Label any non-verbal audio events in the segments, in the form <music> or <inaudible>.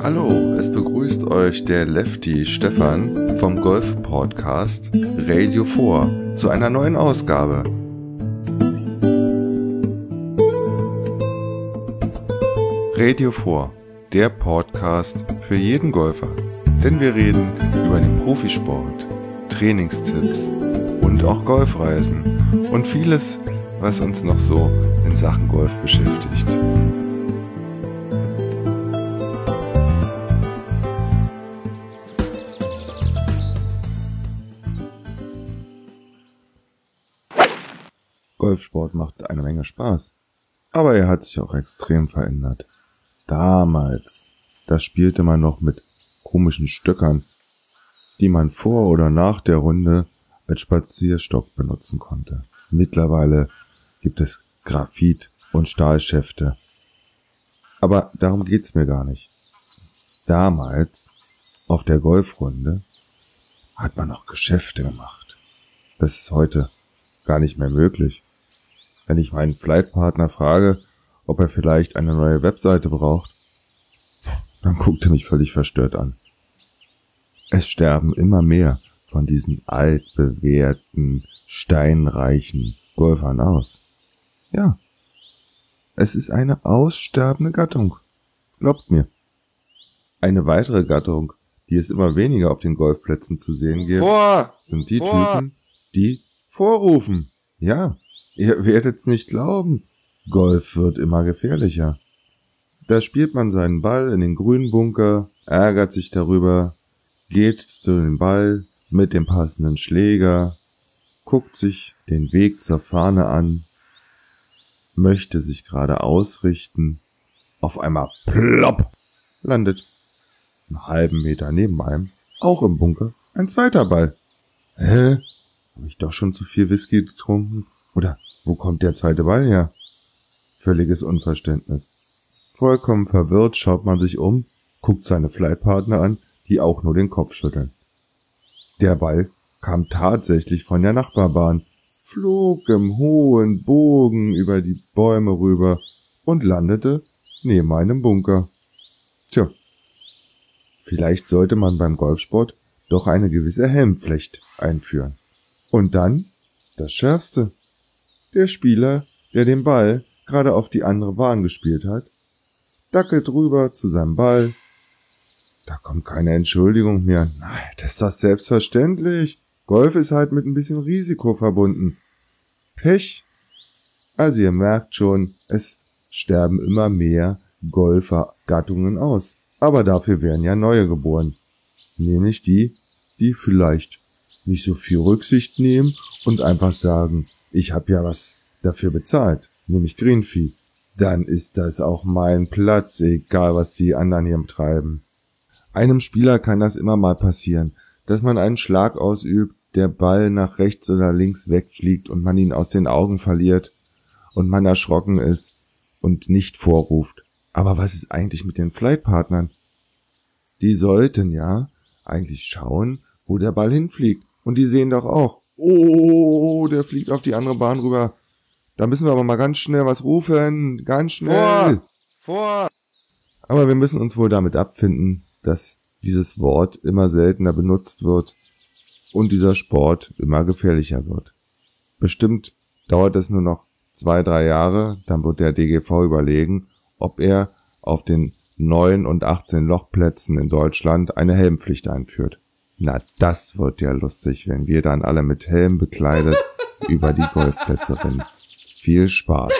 Hallo, es begrüßt euch der Lefty Stefan vom Golf Podcast Radio 4 zu einer neuen Ausgabe. Radio 4, der Podcast für jeden Golfer. Denn wir reden über den Profisport, Trainingstipps und auch Golfreisen und vieles, was uns noch so in Sachen Golf beschäftigt. Golfsport macht eine Menge Spaß. Aber er hat sich auch extrem verändert. Damals, da spielte man noch mit komischen Stöckern, die man vor oder nach der Runde als Spazierstock benutzen konnte. Mittlerweile gibt es Graphit und Stahlschäfte. Aber darum geht's mir gar nicht. Damals, auf der Golfrunde, hat man noch Geschäfte gemacht. Das ist heute gar nicht mehr möglich. Wenn ich meinen Flightpartner frage, ob er vielleicht eine neue Webseite braucht, dann guckt er mich völlig verstört an. Es sterben immer mehr von diesen altbewährten, steinreichen Golfern aus. Ja, es ist eine aussterbende Gattung. Glaubt mir. Eine weitere Gattung, die es immer weniger auf den Golfplätzen zu sehen gibt, Vor! sind die Vor! Typen, die vorrufen. Ja, ihr werdet's nicht glauben. Golf wird immer gefährlicher. Da spielt man seinen Ball in den grünen Bunker, ärgert sich darüber, geht zu dem Ball mit dem passenden Schläger, guckt sich den Weg zur Fahne an, möchte sich gerade ausrichten, auf einmal plopp landet einen halben Meter neben einem, auch im Bunker, ein zweiter Ball. Hä? Hab ich doch schon zu viel Whisky getrunken? Oder wo kommt der zweite Ball her? Völliges Unverständnis. Vollkommen verwirrt schaut man sich um, guckt seine Flightpartner an, die auch nur den Kopf schütteln. Der Ball kam tatsächlich von der Nachbarbahn, flog im hohen Bogen über die Bäume rüber und landete neben einem Bunker. Tja, vielleicht sollte man beim Golfsport doch eine gewisse Helmpflicht einführen. Und dann das Schärfste. Der Spieler, der den Ball gerade auf die andere Bahn gespielt hat, dackelt rüber zu seinem Ball. Da kommt keine Entschuldigung mehr. Nein, das ist doch selbstverständlich. Golf ist halt mit ein bisschen Risiko verbunden. Pech. Also ihr merkt schon, es sterben immer mehr Golfergattungen aus. Aber dafür werden ja neue geboren. Nämlich die, die vielleicht nicht so viel Rücksicht nehmen und einfach sagen, ich habe ja was dafür bezahlt, nämlich Greenfee. Dann ist das auch mein Platz, egal was die anderen hier treiben. Einem Spieler kann das immer mal passieren, dass man einen Schlag ausübt, der Ball nach rechts oder links wegfliegt und man ihn aus den Augen verliert und man erschrocken ist und nicht vorruft. Aber was ist eigentlich mit den Flightpartnern? Die sollten ja eigentlich schauen, wo der Ball hinfliegt. Und die sehen doch auch, oh, der fliegt auf die andere Bahn rüber. Da müssen wir aber mal ganz schnell was rufen, ganz schnell. Vor! Vor! Aber wir müssen uns wohl damit abfinden, dass dieses Wort immer seltener benutzt wird und dieser Sport immer gefährlicher wird. Bestimmt dauert es nur noch zwei, drei Jahre, dann wird der DGV überlegen, ob er auf den 9 und 18 Lochplätzen in Deutschland eine Helmpflicht einführt. Na, das wird ja lustig, wenn wir dann alle mit Helm bekleidet <laughs> über die Golfplätze rennen. Viel Spaß.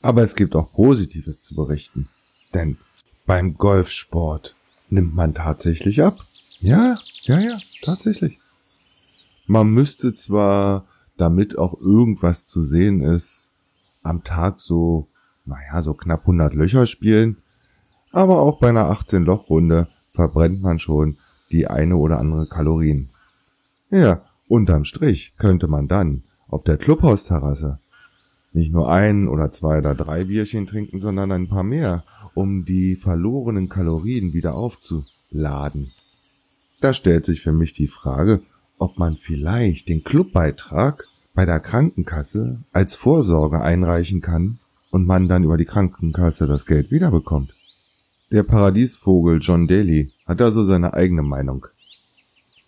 Aber es gibt auch Positives zu berichten. Denn beim Golfsport nimmt man tatsächlich ab. Ja, ja, ja, tatsächlich. Man müsste zwar, damit auch irgendwas zu sehen ist, am Tag so, naja, so knapp 100 Löcher spielen, aber auch bei einer 18-Loch-Runde verbrennt man schon die eine oder andere Kalorien. Ja, unterm Strich könnte man dann auf der Clubhausterrasse nicht nur ein oder zwei oder drei Bierchen trinken, sondern ein paar mehr, um die verlorenen Kalorien wieder aufzuladen. Da stellt sich für mich die Frage, ob man vielleicht den Clubbeitrag bei der Krankenkasse als Vorsorge einreichen kann und man dann über die Krankenkasse das Geld wiederbekommt. Der Paradiesvogel John Daly hat also seine eigene Meinung.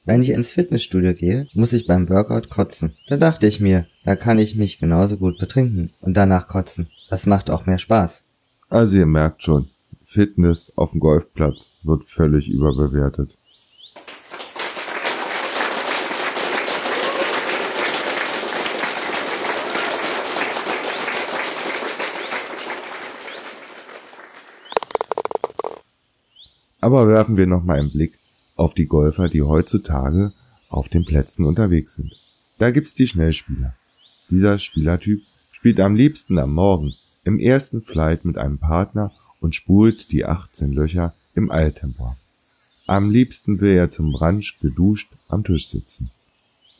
Wenn ich ins Fitnessstudio gehe, muss ich beim Workout kotzen. Da dachte ich mir, da kann ich mich genauso gut betrinken und danach kotzen. Das macht auch mehr Spaß. Also ihr merkt schon, Fitness auf dem Golfplatz wird völlig überbewertet. Aber werfen wir noch mal einen Blick auf die Golfer, die heutzutage auf den Plätzen unterwegs sind. Da gibt's die Schnellspieler. Dieser Spielertyp spielt am liebsten am Morgen im ersten Flight mit einem Partner und spult die 18 Löcher im Eiltempo. Am liebsten will er zum Brunch geduscht am Tisch sitzen.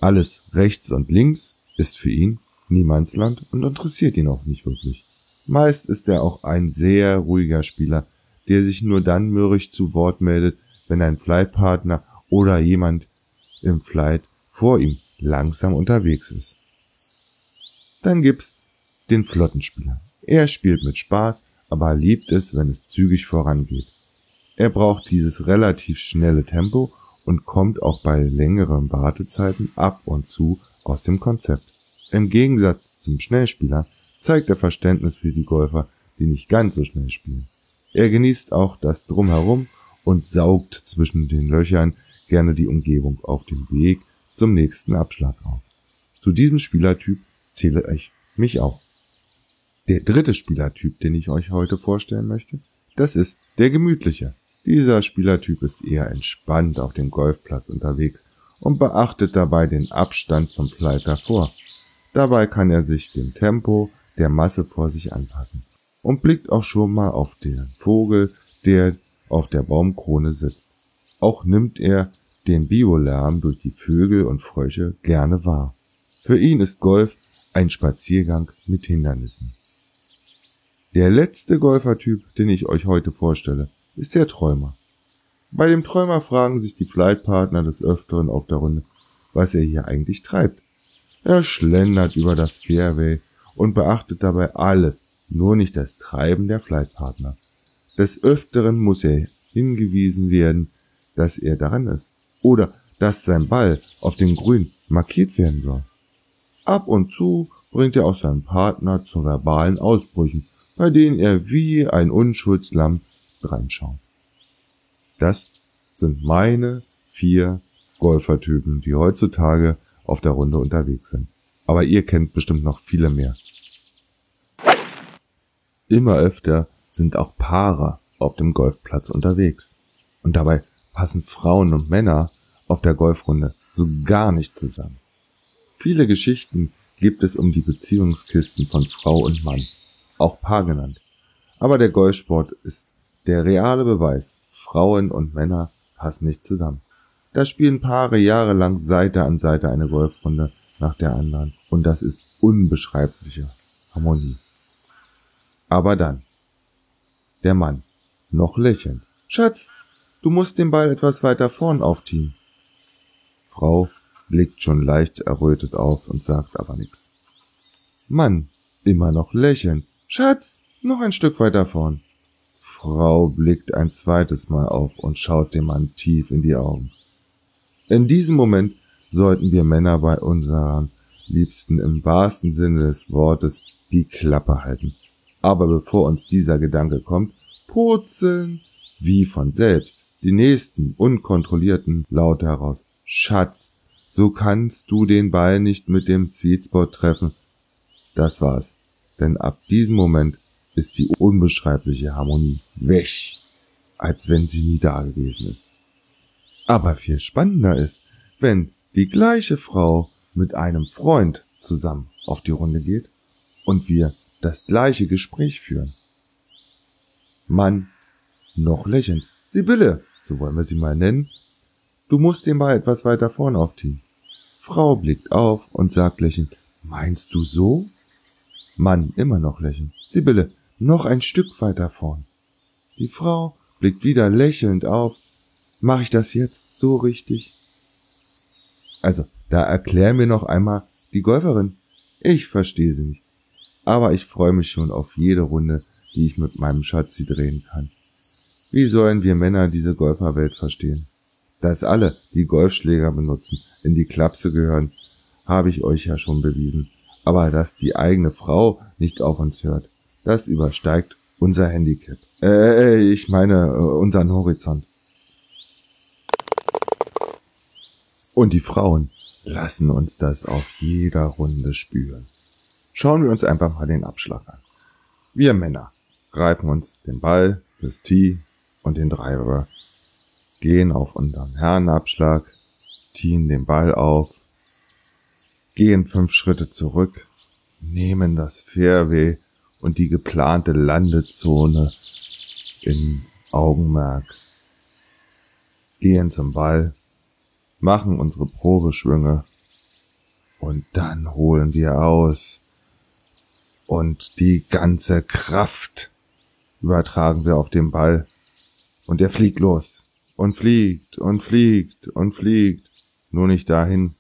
Alles rechts und links ist für ihn Niemandsland und interessiert ihn auch nicht wirklich. Meist ist er auch ein sehr ruhiger Spieler, der sich nur dann mürrisch zu Wort meldet, wenn ein Flightpartner oder jemand im Flight vor ihm langsam unterwegs ist. Dann gibt's den Flottenspieler. Er spielt mit Spaß, aber liebt es, wenn es zügig vorangeht. Er braucht dieses relativ schnelle Tempo und kommt auch bei längeren Wartezeiten ab und zu aus dem Konzept. Im Gegensatz zum Schnellspieler zeigt er Verständnis für die Golfer, die nicht ganz so schnell spielen. Er genießt auch das Drumherum und saugt zwischen den Löchern gerne die Umgebung auf dem Weg zum nächsten Abschlag auf. Zu diesem Spielertyp zähle ich mich auch. Der dritte Spielertyp, den ich euch heute vorstellen möchte, das ist der gemütliche. Dieser Spielertyp ist eher entspannt auf dem Golfplatz unterwegs und beachtet dabei den Abstand zum Pleit davor. Dabei kann er sich dem Tempo der Masse vor sich anpassen und blickt auch schon mal auf den Vogel, der auf der Baumkrone sitzt. Auch nimmt er den Biolärm durch die Vögel und Frösche gerne wahr. Für ihn ist Golf ein Spaziergang mit Hindernissen. Der letzte Golfertyp, den ich euch heute vorstelle, ist der Träumer. Bei dem Träumer fragen sich die Flightpartner des Öfteren auf der Runde, was er hier eigentlich treibt. Er schlendert über das Fairway und beachtet dabei alles, nur nicht das Treiben der Flightpartner. Des Öfteren muss er hingewiesen werden, dass er daran ist oder dass sein Ball auf dem Grün markiert werden soll. Ab und zu bringt er auch seinen Partner zu verbalen Ausbrüchen, bei denen er wie ein Unschuldslamm dreinschaut. Das sind meine vier Golfertypen, die heutzutage auf der Runde unterwegs sind. Aber ihr kennt bestimmt noch viele mehr. Immer öfter sind auch Paare auf dem Golfplatz unterwegs. Und dabei passen Frauen und Männer auf der Golfrunde so gar nicht zusammen. Viele Geschichten gibt es um die Beziehungskisten von Frau und Mann, auch Paar genannt. Aber der Golfsport ist der reale Beweis, Frauen und Männer passen nicht zusammen. Da spielen Paare jahrelang Seite an Seite eine Golfrunde nach der anderen und das ist unbeschreibliche Harmonie. Aber dann. Der Mann. Noch lächelnd. Schatz, du musst den Ball etwas weiter vorn aufziehen. Frau blickt schon leicht errötet auf und sagt aber nichts. Mann, immer noch lächelnd. Schatz, noch ein Stück weiter vorn. Frau blickt ein zweites Mal auf und schaut dem Mann tief in die Augen. In diesem Moment sollten wir Männer bei unseren Liebsten im wahrsten Sinne des Wortes die Klappe halten aber bevor uns dieser Gedanke kommt, purzeln wie von selbst die nächsten unkontrollierten Laute heraus. Schatz, so kannst du den Ball nicht mit dem Sweetspot treffen. Das war's. Denn ab diesem Moment ist die unbeschreibliche Harmonie weg, als wenn sie nie dagewesen ist. Aber viel spannender ist, wenn die gleiche Frau mit einem Freund zusammen auf die Runde geht und wir das gleiche Gespräch führen. Mann, noch lächelnd. Sibylle, so wollen wir sie mal nennen. Du musst den Ball etwas weiter vorn aufziehen. Frau blickt auf und sagt lächelnd, meinst du so? Mann, immer noch lächelnd. Sibylle, noch ein Stück weiter vorn. Die Frau blickt wieder lächelnd auf. Mach ich das jetzt so richtig? Also, da erklär mir noch einmal die Golferin, Ich verstehe sie nicht. Aber ich freue mich schon auf jede Runde, die ich mit meinem Schatzi drehen kann. Wie sollen wir Männer diese Golferwelt verstehen? Dass alle, die Golfschläger benutzen, in die Klapse gehören, habe ich euch ja schon bewiesen. Aber dass die eigene Frau nicht auf uns hört, das übersteigt unser Handicap. Äh, ich meine äh, unseren Horizont. Und die Frauen lassen uns das auf jeder Runde spüren. Schauen wir uns einfach mal den Abschlag an. Wir Männer greifen uns den Ball, das Tee und den Driver, gehen auf unseren Herrenabschlag, ziehen den Ball auf, gehen fünf Schritte zurück, nehmen das Fairway und die geplante Landezone in Augenmerk, gehen zum Ball, machen unsere Probeschwünge und dann holen wir aus und die ganze Kraft übertragen wir auf den Ball und er fliegt los und fliegt und fliegt und fliegt, nur nicht dahin,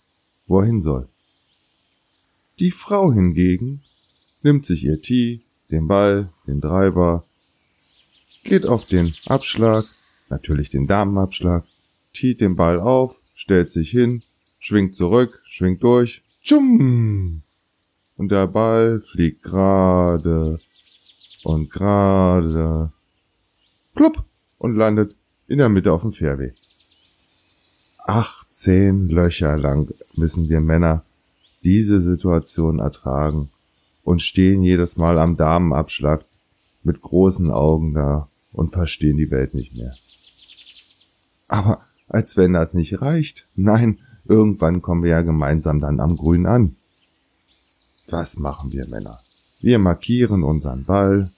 wo er hin soll. Die Frau hingegen nimmt sich ihr Tee, den Ball, den Treiber, geht auf den Abschlag, natürlich den Damenabschlag, tiet den Ball auf, stellt sich hin, schwingt zurück, schwingt durch, tschum! Und der Ball fliegt gerade und gerade, plupp, und landet in der Mitte auf dem Fairway. 18 Löcher lang müssen wir Männer diese Situation ertragen und stehen jedes Mal am Damenabschlag mit großen Augen da und verstehen die Welt nicht mehr. Aber als wenn das nicht reicht. Nein, irgendwann kommen wir ja gemeinsam dann am Grün an. Was machen wir Männer? Wir markieren unseren Ball,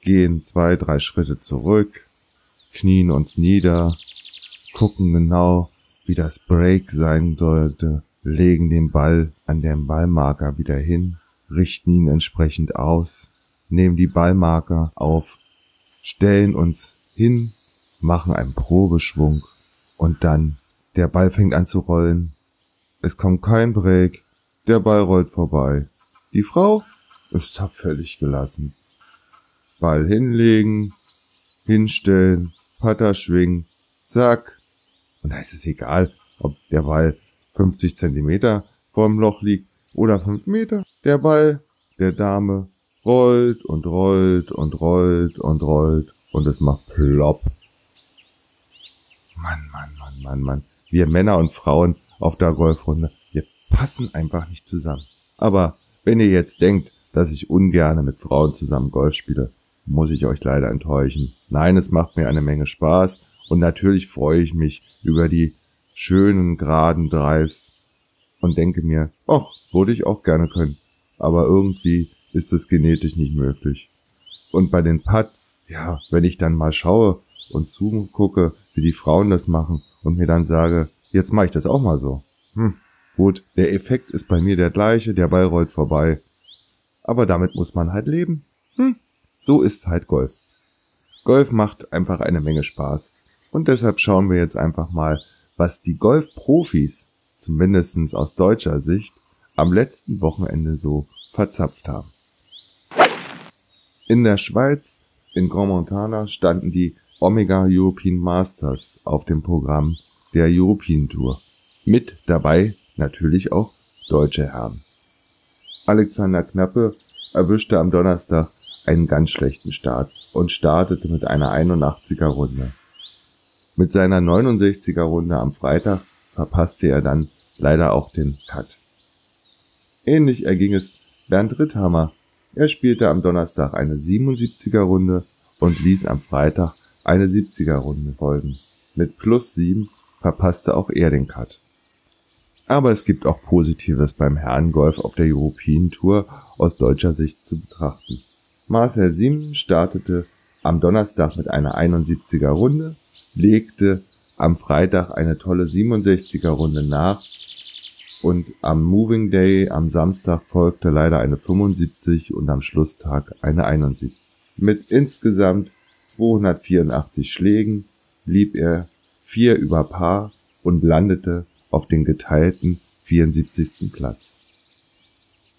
gehen zwei, drei Schritte zurück, knien uns nieder, gucken genau, wie das Break sein sollte, legen den Ball an den Ballmarker wieder hin, richten ihn entsprechend aus, nehmen die Ballmarker auf, stellen uns hin, machen einen Probeschwung und dann der Ball fängt an zu rollen. Es kommt kein Break, der Ball rollt vorbei. Die Frau ist völlig gelassen. Ball hinlegen, hinstellen, Putter schwingen, zack. Und da ist es egal, ob der Ball 50 Zentimeter vorm Loch liegt oder 5 Meter. Der Ball der Dame rollt und rollt und rollt und rollt und es macht plopp. Mann, Mann, Mann, Mann, Mann. Wir Männer und Frauen auf der Golfrunde, wir passen einfach nicht zusammen. Aber wenn ihr jetzt denkt, dass ich ungerne mit Frauen zusammen Golf spiele, muss ich euch leider enttäuschen. Nein, es macht mir eine Menge Spaß und natürlich freue ich mich über die schönen, geraden Drives und denke mir, ach, würde ich auch gerne können. Aber irgendwie ist es genetisch nicht möglich. Und bei den Putts, ja, wenn ich dann mal schaue und zugucke, wie die Frauen das machen und mir dann sage, jetzt mache ich das auch mal so. Hm, gut, der Effekt ist bei mir der gleiche, der Ball rollt vorbei. Aber damit muss man halt leben. Hm, so ist halt Golf. Golf macht einfach eine Menge Spaß. Und deshalb schauen wir jetzt einfach mal, was die Golfprofis, zumindestens aus deutscher Sicht, am letzten Wochenende so verzapft haben. In der Schweiz, in Grand Montana, standen die Omega European Masters auf dem Programm der European Tour. Mit dabei natürlich auch deutsche Herren. Alexander Knappe erwischte am Donnerstag einen ganz schlechten Start und startete mit einer 81er Runde. Mit seiner 69er Runde am Freitag verpasste er dann leider auch den Cut. Ähnlich erging es Bernd Ritthammer. Er spielte am Donnerstag eine 77er Runde und ließ am Freitag eine 70er Runde folgen. Mit plus 7 verpasste auch er den Cut. Aber es gibt auch Positives beim Herrengolf auf der European Tour aus deutscher Sicht zu betrachten. Marcel Sieben startete am Donnerstag mit einer 71er Runde, legte am Freitag eine tolle 67er Runde nach und am Moving Day am Samstag folgte leider eine 75 und am Schlusstag eine 71. Mit insgesamt 284 Schlägen blieb er vier über Paar und landete auf den geteilten 74. Platz.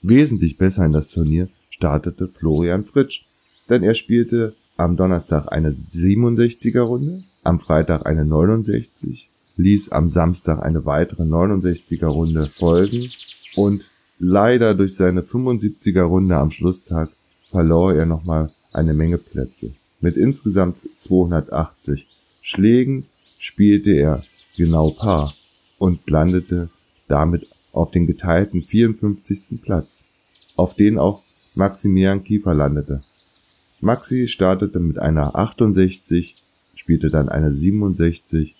Wesentlich besser in das Turnier startete Florian Fritsch, denn er spielte am Donnerstag eine 67er Runde, am Freitag eine 69, ließ am Samstag eine weitere 69er Runde folgen und leider durch seine 75er Runde am Schlusstag verlor er nochmal eine Menge Plätze. Mit insgesamt 280 Schlägen spielte er genau Paar und landete damit auf den geteilten 54. Platz, auf den auch Maximilian Kiefer landete. Maxi startete mit einer 68, spielte dann eine 67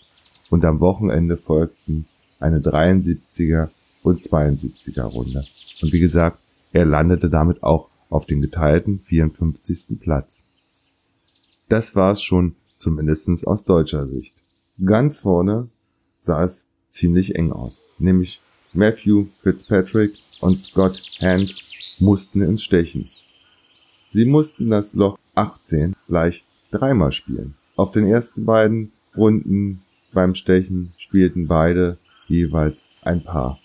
und am Wochenende folgten eine 73er und 72er Runde. Und wie gesagt, er landete damit auch auf den geteilten 54. Platz. Das war's schon zumindestens aus deutscher Sicht. Ganz vorne es ziemlich eng aus, nämlich Matthew Fitzpatrick und Scott Hand mussten ins Stechen. Sie mussten das Loch 18 gleich dreimal spielen. Auf den ersten beiden Runden beim Stechen spielten beide jeweils ein Paar.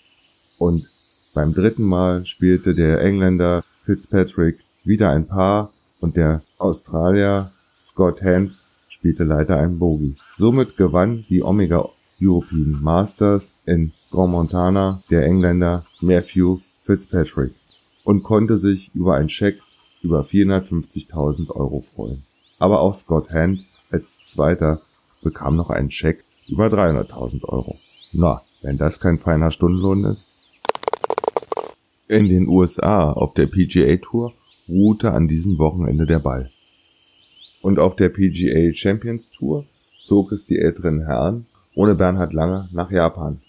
Und beim dritten Mal spielte der Engländer Fitzpatrick wieder ein Paar und der Australier Scott Hand spielte leider ein Bogey. Somit gewann die Omega European Masters in Grand Montana der Engländer Matthew Fitzpatrick und konnte sich über einen Scheck über 450.000 Euro freuen. Aber auch Scott Hand als Zweiter bekam noch einen Scheck über 300.000 Euro. Na, wenn das kein feiner Stundenlohn ist. In den USA auf der PGA Tour ruhte an diesem Wochenende der Ball. Und auf der PGA Champions Tour zog es die älteren Herren ohne Bernhard Lange nach Japan.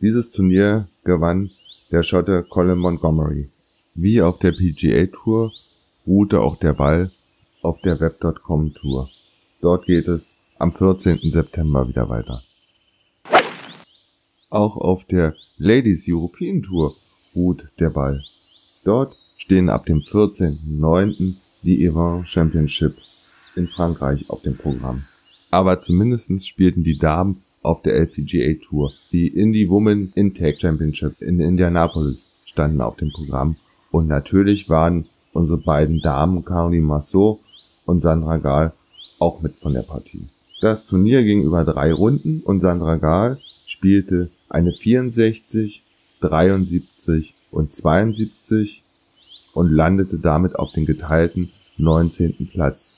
Dieses Turnier gewann der Schotte Colin Montgomery. Wie auf der PGA Tour ruhte auch der Ball auf der Web.com Tour. Dort geht es am 14. September wieder weiter. Auch auf der Ladies European Tour ruht der Ball. Dort stehen ab dem 14.09. die Evan Championship in Frankreich auf dem Programm. Aber zumindestens spielten die Damen auf der LPGA Tour. Die Indie Women Intake Championship in Indianapolis standen auf dem Programm. Und natürlich waren unsere beiden Damen Caroline Massot und Sandra Gahl auch mit von der Partie. Das Turnier ging über drei Runden und Sandra Gahl spielte eine 64, 73 und 72 und landete damit auf den geteilten 19. Platz.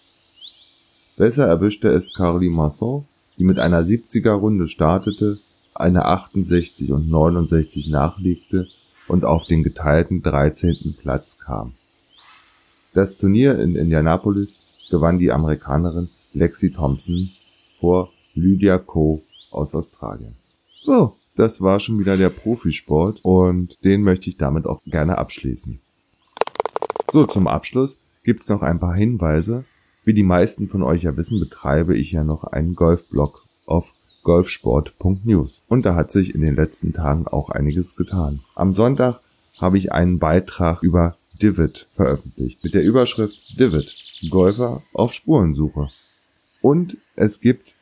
Besser erwischte es Caroline Masson, die mit einer 70er Runde startete, eine 68 und 69 nachlegte und auf den geteilten 13. Platz kam. Das Turnier in Indianapolis gewann die Amerikanerin Lexi Thompson vor Lydia Ko aus Australien. So, das war schon wieder der Profisport und den möchte ich damit auch gerne abschließen. So, zum Abschluss gibt's noch ein paar Hinweise. Wie die meisten von euch ja wissen, betreibe ich ja noch einen Golfblog auf golfsport.news. Und da hat sich in den letzten Tagen auch einiges getan. Am Sonntag habe ich einen Beitrag über Divid veröffentlicht mit der Überschrift Divid, Golfer auf Spurensuche. Und es gibt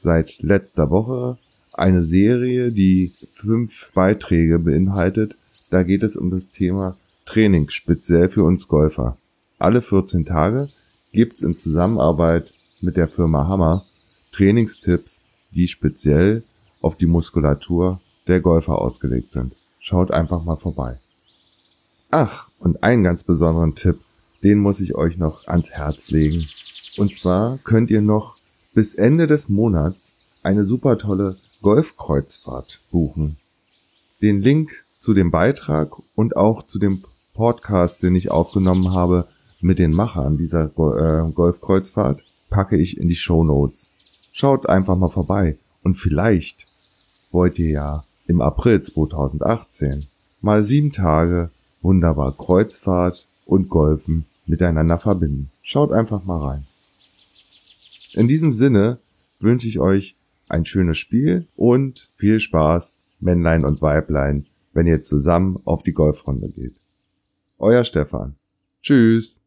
seit letzter Woche eine Serie, die fünf Beiträge beinhaltet. Da geht es um das Thema Training, speziell für uns Golfer. Alle 14 Tage gibt's in Zusammenarbeit mit der Firma Hammer Trainingstipps, die speziell auf die Muskulatur der Golfer ausgelegt sind. Schaut einfach mal vorbei. Ach, und einen ganz besonderen Tipp, den muss ich euch noch ans Herz legen. Und zwar könnt ihr noch bis Ende des Monats eine super tolle Golfkreuzfahrt buchen. Den Link zu dem Beitrag und auch zu dem Podcast, den ich aufgenommen habe mit den Machern dieser äh, Golfkreuzfahrt, packe ich in die Show Notes. Schaut einfach mal vorbei und vielleicht wollt ihr ja im April 2018 mal sieben Tage wunderbar Kreuzfahrt und Golfen miteinander verbinden. Schaut einfach mal rein. In diesem Sinne wünsche ich euch ein schönes Spiel und viel Spaß, Männlein und Weiblein, wenn ihr zusammen auf die Golfrunde geht. Euer Stefan. Tschüss.